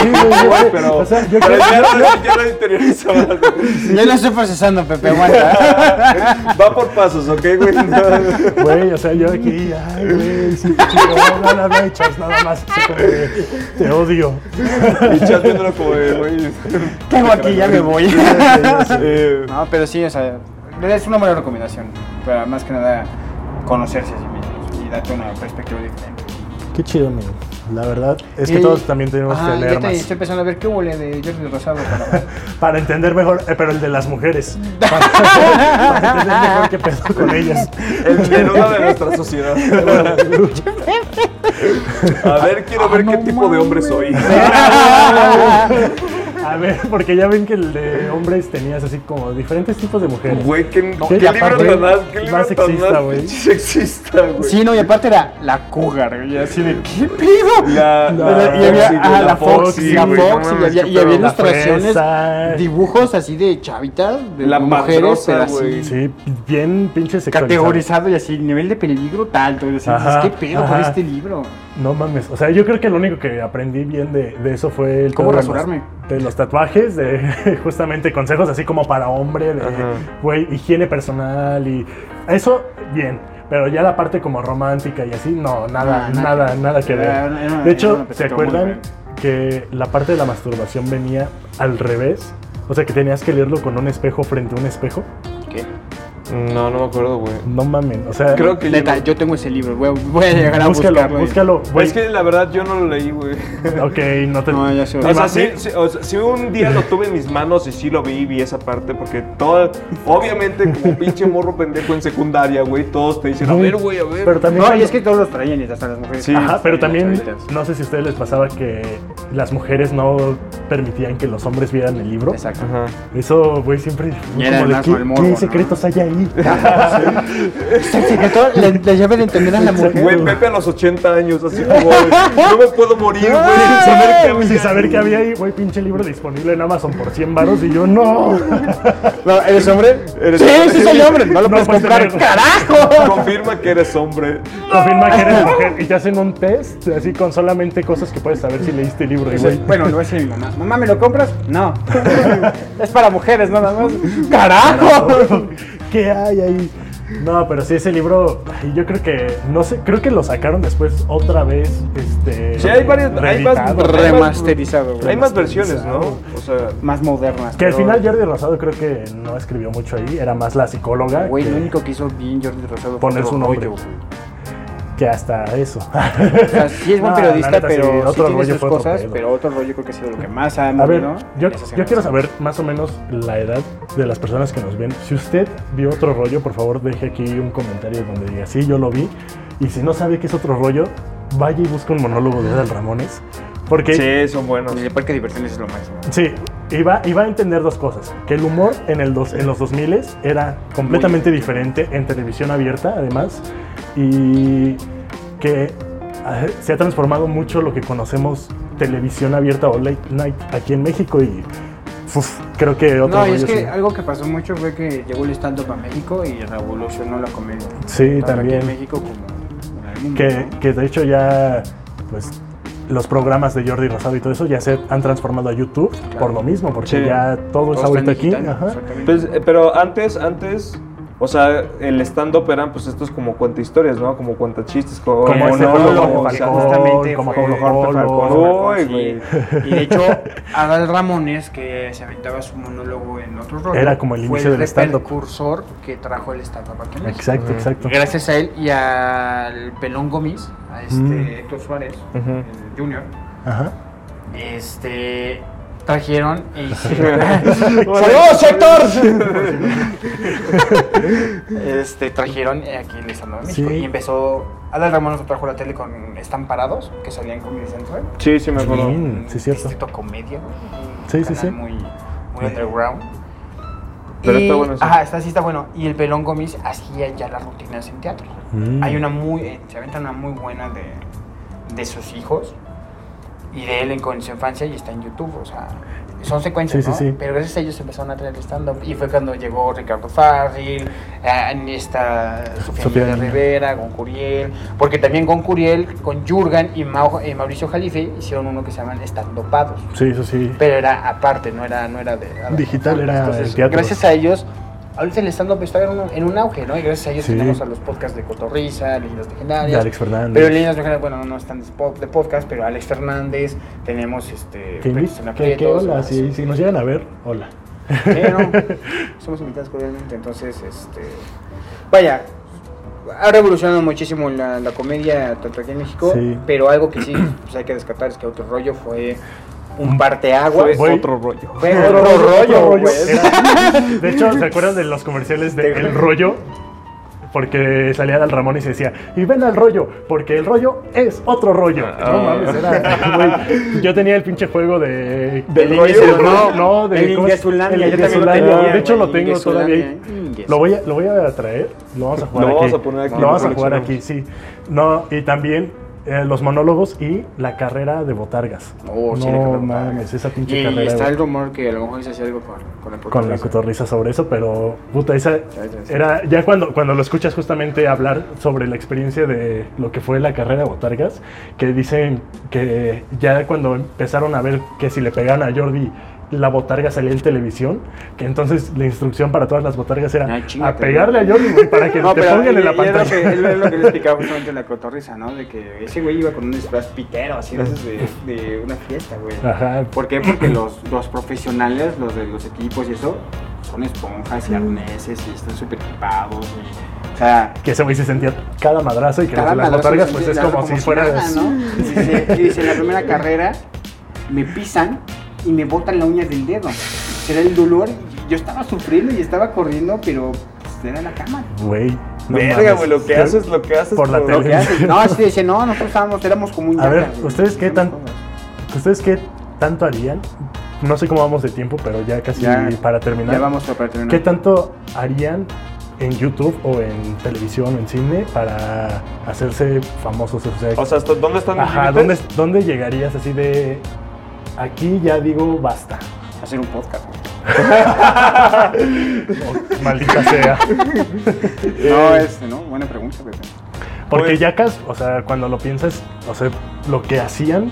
güey, pero, O sea, yo pero creo- ya, lo- ya lo interiorizó. Yo lo estoy procesando, Pepe, aguanta. Va por pasos, ¿ok, güey? No. Güey, o sea, yo aquí, ay, güey, sí, no, no, no, echas nada más, así como de, te odio. Y Chas viéndolo como de, güey. ¿Qué hago aquí? Ya me voy. Eh, No, pero sí, o sea, es una buena recomendación. Para más que nada, conocerse a sí mismos y darte una perspectiva diferente. Qué chido, amigo. La verdad es que Y- todos también tenemos Ajá, que ya leer te- más. Estoy empezando a ver qué huele de Jordi Rosado para... Para entender mejor, eh, pero el de las mujeres. Para, para entender mejor qué pedo con ellas. El Neruda de nuestra sociedad. A ver, quiero ver Ah, qué no tipo de hombre soy. A ver, porque ya ven que el de hombres tenías así como diferentes tipos de mujeres. Güey, qué, No, qué y libro aparte, tan más, qué libro más sexista, güey. sexista, güey. Sí, no, y aparte era la cougar, güey, así de, ¿qué pedo? La, No, la- y había, ajá, güey, la Foxy, la Foxy, no y había, qué y había ilustraciones, fresa. dibujos así de chavitas, de La mujeres, pero así. Sí, bien pinche sexualizado. categorizado y así, nivel de peligro tanto, y así, ¿qué pedo con este libro? No mames, o sea, yo creo que lo único que aprendí bien de, de eso fue el ¿Cómo rasurarme? De los tatuajes, de justamente consejos así como para hombre, de güey, higiene personal y eso bien. Pero ya la parte como romántica y así, no, nada, Ah, nada. nada, nada que ver. De hecho, ¿se acuerdan que la parte de la masturbación venía al revés? O sea, que tenías que leerlo con un espejo frente a un espejo. ¿Qué? No, no me acuerdo, güey. No mamen, o sea, Creo que Neta, yo- yo tengo ese libro, voy a, voy a llegar a búscalo, buscarlo. búscalo. güey. Es que la verdad yo no lo leí, güey. Ok, no te. No, ya sé. O sea, sí, sí, o sea, sí un día lo tuve en mis manos y sí lo vi y vi esa parte porque todo, obviamente como pinche morro pendejo en secundaria, güey, todos te dicen, a ver, güey, a ver. Pero también. No, y es que todos los traían y hasta las mujeres. Sí. Ajá, pero también no sé si a ustedes les pasaba que las mujeres no permitían que los hombres vieran el libro. Exacto. Ajá. Eso, güey, siempre Y era como de más qué, morbo, qué secretos hay ahí. Es el secreto, la, la llave de entender a la mujer. Güey, Pepe a los 80 años, así como, no me puedo morir, güey, sin saber qué había. Sin saber que había ahí, güey, pinche libro disponible en Amazon por 100 baros y yo no. No, ¿Eres hombre? Eres sí, hombre. sí soy hombre. No lo No puedes puedes comprar. tener. ¡Carajo! Confirma que eres hombre. Confirma que eres mujer y te hacen un test así con solamente cosas que puedes saber si leíste el libro. Güey, Bueno, lo voy a decir a mi mamá. Mamá, ¿me lo compras? No. es para mujeres, nada más. ¡Carajo! ¿Qué hay ahí? No, pero sí, ese libro, yo creo que, no sé, creo que lo sacaron después otra vez, este... Sí, hay varios, hay más, reeditado. hay más- Remasterizado, güey. Hay más versiones, ¿no? O sea, Más modernas. Que al final Jordi Rosado creo que no escribió mucho ahí, era más la psicóloga Güey, lo único que hizo bien Jordi Rosado Poner fue su otro nombre. rollo. Que hasta eso. O sea, sí es buen No, periodista, neta, pero sí, otro tiene rollo sus fue otro cosas, pedo. pero otro rollo creo que ha sido lo que más ha A ver, movido. yo, quiero saber más o menos la edad de las personas que nos ven. Si usted vio otro rollo, por favor deje aquí un comentario donde diga, sí, yo lo vi. Y si no sabe qué es otro rollo, vaya y busca un monólogo de Adal Ramones. Porque sí, son buenos. El parque de diversiones es lo máximo. Sí, iba, iba a entender dos cosas. Que el humor en, el dos, en los 2000 era completamente diferente en televisión abierta, además. Y que se ha transformado mucho lo que conocemos televisión abierta o late night aquí en México. Y uf, creo que otro No, y es que sí. algo que pasó mucho fue que llegó el stand-up a México y revolucionó la comedia. Sí, Tanto también. Aquí en México como en el mundo. que, ¿no? que de hecho ya, pues, los programas de Jordi Rosado y todo eso ya se han transformado a YouTube Claro. por lo mismo, porque Sí. ya todo es ahorita aquí. Ajá. Pues, eh, pero antes, antes, o sea, el stand-up eran pues estos como cuenta historias, ¿no? Como cuenta chistes, como, Como monólogo, o sea, Falcón, justamente como fue Pablo Jorge Falcón. Falcón, Uy, sí. güey. Y de hecho, Adal Ramones, que se aventaba su monólogo en otro rollo, Era como el inicio el del stand-up. precursor que trajo el stand-up aquí en México. Exacto, exacto. Gracias a él y al Pelón Gómez, a este Mm. Héctor Suárez, el Junior, Ajá. este trajeron hicieron ¡Saludos, Héctor! este trajeron eh, aquí el stand-up de México Sí. y empezó Adal Ramones lo trajo la tele con Están Parados, que salía en Comedy Central. Sí, sí me acuerdo. Sí, sí, cierto. Distrito Comedia, Sí, sí, sí. Muy, muy underground. Pero Y- está bueno eso. Ajá, está, sí está bueno. Y el Pelón Gómez hacía ya las rutinas en teatro. Mm. Hay una muy, eh, se aventa una muy buena de, de sus hijos y de él en, con su infancia y está en YouTube, o sea, son secuencias, Sí, sí, ¿no? sí. Pero gracias a ellos empezaron a traer stand-up y fue cuando llegó Ricardo Farril, eh, esta Sofía, Sofía. Rivera, con Curiel, porque también con Curiel, con Jurgen y Mau- eh, Mauricio Jalife hicieron uno que se llaman Stand-Upados. Sí, eso sí. Pero era aparte, no era, no era de... Digital, era el teatro. Gracias a ellos, ahorita el stand-up está en un, en un auge, ¿no? Y gracias a ellos Sí. tenemos a los podcasts de Cotorrisa, Leyendas De Legendarias. Alex Fernández. Pero Leyendas Legendarias, bueno, no están de, podcast, pero Alex Fernández, tenemos este... que- que Aprietos, hola, si, si nos llegan a ver, hola. No, somos invitados cordialmente, entonces, este... Vaya, ha revolucionado muchísimo la, la comedia tanto aquí en México, Sí. pero algo que sí pues, hay que descartar es que otro rollo fue un parteaguas. Fue otro rollo. Fue Otro otro rollo. Era- De hecho, ¿se acuerdan de los comerciales de El Rollo? Porque salía del Ramón y se decía, y ven al rollo, porque el rollo es otro rollo. Ah. no mames, era, Yo tenía el pinche juego de. ¿Del de- rollo? de- No, no, de. el. Ingesulandia, El yo también lo tenía, De hecho, lo tengo todavía. Lo voy, a, lo voy a traer, lo vamos a jugar Lo aquí. vamos a poner aquí, Lo vamos a jugar aquí, sí. No, y también eh, los monólogos y la carrera de Botargas. Oh, sí, no mames, esa pinche Y carrera. está el rumor que a lo mejor se algo con, con la con la cotorriza. sobre eso, pero puta, esa era ya cuando, cuando lo escuchas justamente hablar sobre la experiencia de lo que fue la carrera de Botargas, que dicen que ya cuando empezaron a ver que si le pegaban a Jordi la botarga salía en televisión, que entonces la instrucción para todas las botargas era Ay, a chíngate, pegarle a Jordi güey, para que No, te pongan en la lo que, pantalla. es lo que le explicaba justamente la cotorriza, ¿no? De que ese güey iba con un disfraz pitero, así de, de, una fiesta, güey. Ajá. ¿Por qué? Porque los, los profesionales, los de los equipos y eso, son esponjas y arneses y están súper equipados. Y, o sea, Que ese güey se sentía cada madrazo y que cada las botargas pues es como, algo si fuera... ¿no? Y dice, en la primera carrera me pisan y me botan la uña del dedo. Será el dolor. y Yo estaba sufriendo y estaba corriendo, pero pues, era la cama. Güey. no Verga, güey, lo que haces, lo que haces Por la Lo tele. que haces. No, sí, dice, no, nosotros estábamos, éramos como un A ver. ¿ustedes qué tan-. ¿Ustedes qué tanto harían? No sé cómo vamos de tiempo, pero ya casi Ya, para terminar. Ya vamos a para terminar. ¿Qué tanto harían en YouTube o en televisión o en cine para hacerse famosos? O sea, O sea, ¿hasta ¿dónde están mis ajá? ¿dónde, ¿dónde llegarías así de... Aquí ya digo basta. Hacer un podcast. maldita sea. No, este, ¿no? Buena pregunta, güey. Porque Pues- Yacas, o sea, cuando lo piensas, o sea, lo que hacían,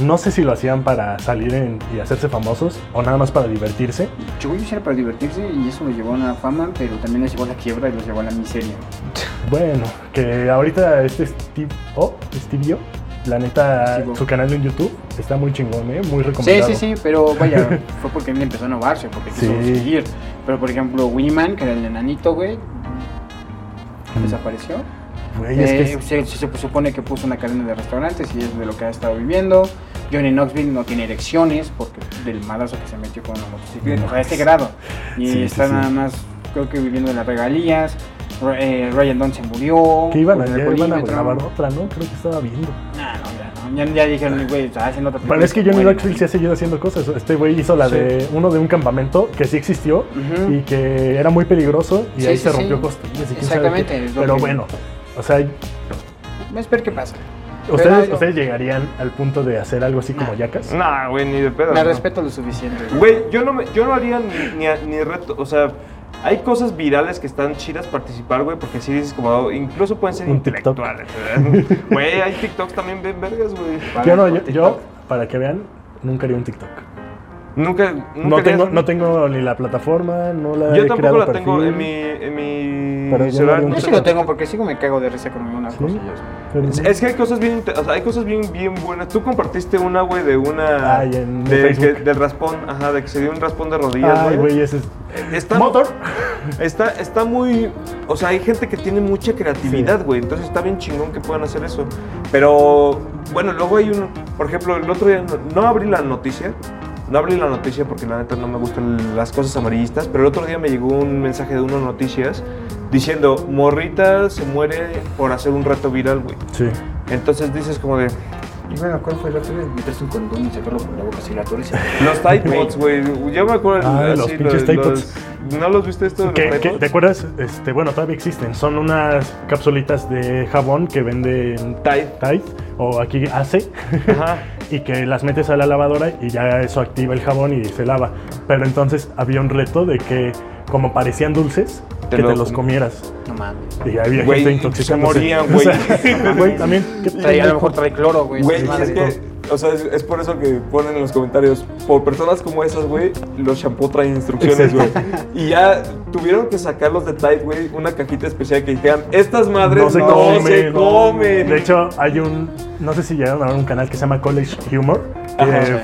no sé si lo hacían para salir en- y hacerse famosos o nada más para divertirse. Yo voy a era para divertirse y eso los llevó a la fama, pero también los llevó a la quiebra y los llevó a la miseria. Bueno, que ahorita este Steve, oh, Stevie O, la neta, O. su canal en YouTube está muy chingón, ¿eh? Muy Sí, recomendado. sí, sí, pero vaya, fue porque él empezó a innovarse, porque quiso Sí. seguir. Pero por ejemplo, Winman, que era el enanito, güey, Mm. desapareció. Güey, es que Eh, es- se, se supone que puso una cadena de restaurantes y es de lo que ha estado viviendo. Johnny Knoxville no tiene erecciones porque del madrazo que se metió con la motocicleta, o sea, a este grado. Y Sí, sí, está sí. nada más, creo que viviendo de las regalías. Eh, Ryan Dunn se murió. que iban a, ya iban a grabar otra, ¿no? Creo que estaba viendo. Nah, no, ya, no. Ya, ya dijeron, güey, está haciendo otra Pero es que Johnny Knoxville sí ha seguido haciendo cosas. Este güey hizo la Sí. de uno de un campamento que sí existió y que era muy peligroso y Sí, ahí sí, se rompió costillas Exactamente, qué. Pero que- bueno, o sea, Vamos a ver qué pasa. ¿ustedes, ¿ustedes llegarían al punto de hacer algo así como. Yacas? Nah, güey, ni de pedo. Me no. respeto lo suficiente. Güey, yo no, me, yo no haría ni, ni, ni reto, o sea, hay cosas virales que están chidas participar, güey, porque si dices como, incluso pueden ser Un intelectuales. Güey, hay TikToks también bien vergas, güey. Yo no, yo, yo, para que vean, nunca haría un TikTok. Nunca, nunca No tengo, no tengo ni la plataforma, no la Yo he tampoco creado la tengo perfil. en mi, en mi Pero yo no celular. Yo sí lo tengo porque sigo me cago de risa con una Sí. cosa Es, es que hay cosas bien, o sea, hay cosas bien, bien buenas. Tú compartiste una, güey, de una... Ay, en de, que- del raspón, ajá, de que se dio un raspón de rodillas, Ay, güey. ese es... Está, Motor. Está, está muy. O sea, hay gente que tiene mucha creatividad, güey. Entonces está bien chingón que puedan hacer eso. Pero, bueno, luego hay un. Por ejemplo, el otro día no, no abrí la noticia. No abrí la noticia porque la neta no me gustan las cosas amarillistas. Pero el otro día me llegó un mensaje de unas noticias diciendo: Morrita se muere por hacer un reto viral, güey. Sí. Entonces dices como de. Y bueno, ¿cuál fue el otro? Meterse un condón y sacarlo por la boca así la torres. Los Tide Pods, güey. Yo me acuerdo. Ah, los así, pinches Tide Pods. ¿No los viste esto de los ¿Qué- qué-? ¿Te acuerdas? Este, bueno, todavía existen. Son unas capsulitas de jabón que venden Tide. Tide o aquí hace Ajá. y que las metes a la lavadora y ya eso activa el jabón y se lava. Pero entonces había un reto de que como parecían dulces, Te que lo te los com- comieras. No mames. Y había Güey, gente se intoxicándose. morían, O güey. güey, también. ¿qué- Trae- a lo mejor trae cloro, güey. Güey, es que, o sea, es, es por eso que ponen en los comentarios, por personas como esas, güey, los shampoo traen instrucciones, güey. Y ya tuvieron que sacarlos de Tide, güey, una cajita especial que dijeran, estas madres no se comen. no. De hecho, hay un. No sé si llegaron a ver un canal que se llama College Humor. Ajá. que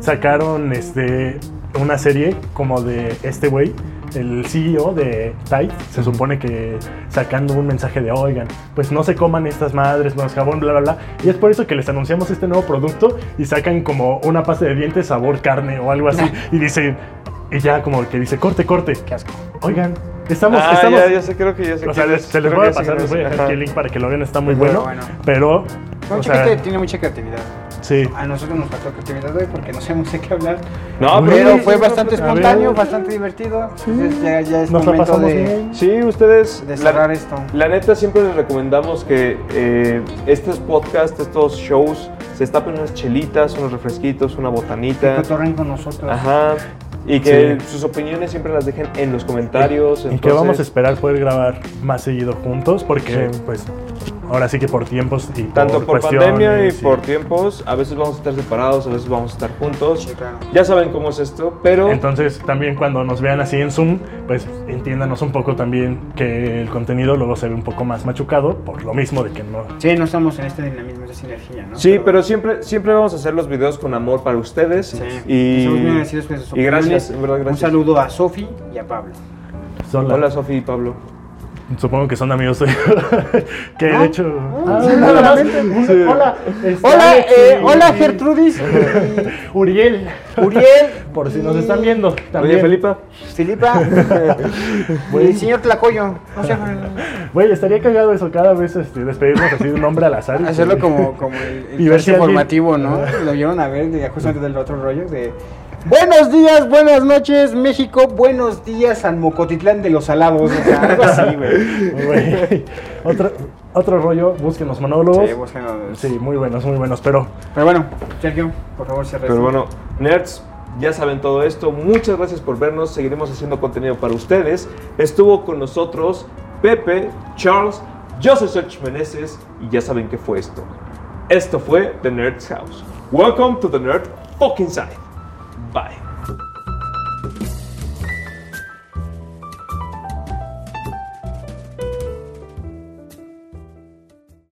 sacaron este, una serie como de este güey el CEO de Tide se supone que sacando un mensaje de, oigan, pues no se coman estas madres, no es jabón, bla, bla, bla. Y es por eso que les anunciamos este nuevo producto y sacan como una pasta de dientes sabor carne o algo así. y dicen, y ya como que dice, corte, corte. Qué asco. Oigan, estamos... Ah, estamos ya, ya sé, creo que ya sé. o sea, les- se les voy a pasar, les voy a dejar aquí el link para que lo vean, está muy Bueno, bueno. bueno. Pero, No, o sea, tiene mucha creatividad. Sí. A nosotros nos faltó creatividad hoy porque no sabemos de qué hablar. No, pero sí, fue sí, bastante sí, espontáneo, bastante divertido. Entonces ya, ya es Nos la momento de, bien. Sí, ustedes. de la- cerrar esto. La neta, siempre les recomendamos que eh, estos podcasts, estos shows, se tapen unas chelitas, unos refresquitos, una Que botanita. cotorren con nosotros. Ajá. Y que Sí. sus opiniones siempre las dejen en los comentarios. Y que entonces- vamos a esperar poder grabar más seguido juntos porque, Sí. pues, ahora sí que por tiempos y Tanto por pandemia y por tiempos, a veces vamos a estar separados, a veces vamos a estar juntos. Sí, claro. Ya saben cómo es esto, pero Entonces, también cuando nos vean así en Zoom, pues entiéndanos un poco también que el contenido luego se ve un poco más machucado por lo mismo de que no. Sí, no estamos en este dinamismo, esta sinergia, ¿no? sí, pero siempre, siempre vamos a hacer los videos con amor para ustedes. Sí. Y, Somos muy agradecidos sus y gracias, opiniones. en verdad, gracias. Un saludo a Sofi y a Pablo. son la- Hola, Sofi y Pablo. Supongo que son amigos tuyos. que ¿No? de hecho. Ah, Ah, sí. Sí. Hola. este, Hola, Alex eh, hola Gertrudis. Uriel. Uriel. Por si nos están viendo. También. Oye, Felipa. Filipa. y el señor Tlacoyo. No sé, Güey, estaría cagado eso cada vez este, despedirnos así de un nombre al azar. hacerlo como, como el, el Y ver flash si alguien- informativo, ¿no? Lo vieron a ver de, justamente del otro rollo de... Buenos días, buenas noches, México. Buenos días al Mocotitlán de los Alados. O sea, algo así, güey. Güey. otro, otro rollo, busquen los monólogos. Sí. Sí, muy buenos, muy buenos. Pero Pero bueno, Sergio, por favor, cierra Pero bueno, nerds, ya saben todo esto. Muchas gracias por vernos. Seguiremos haciendo contenido para ustedes. Estuvo con nosotros Pepe, Charles, yo soy Sergio Meneses y ya saben qué fue esto. Esto fue The Nerd's House. Welcome to the Nerd Fucking Side. Bye.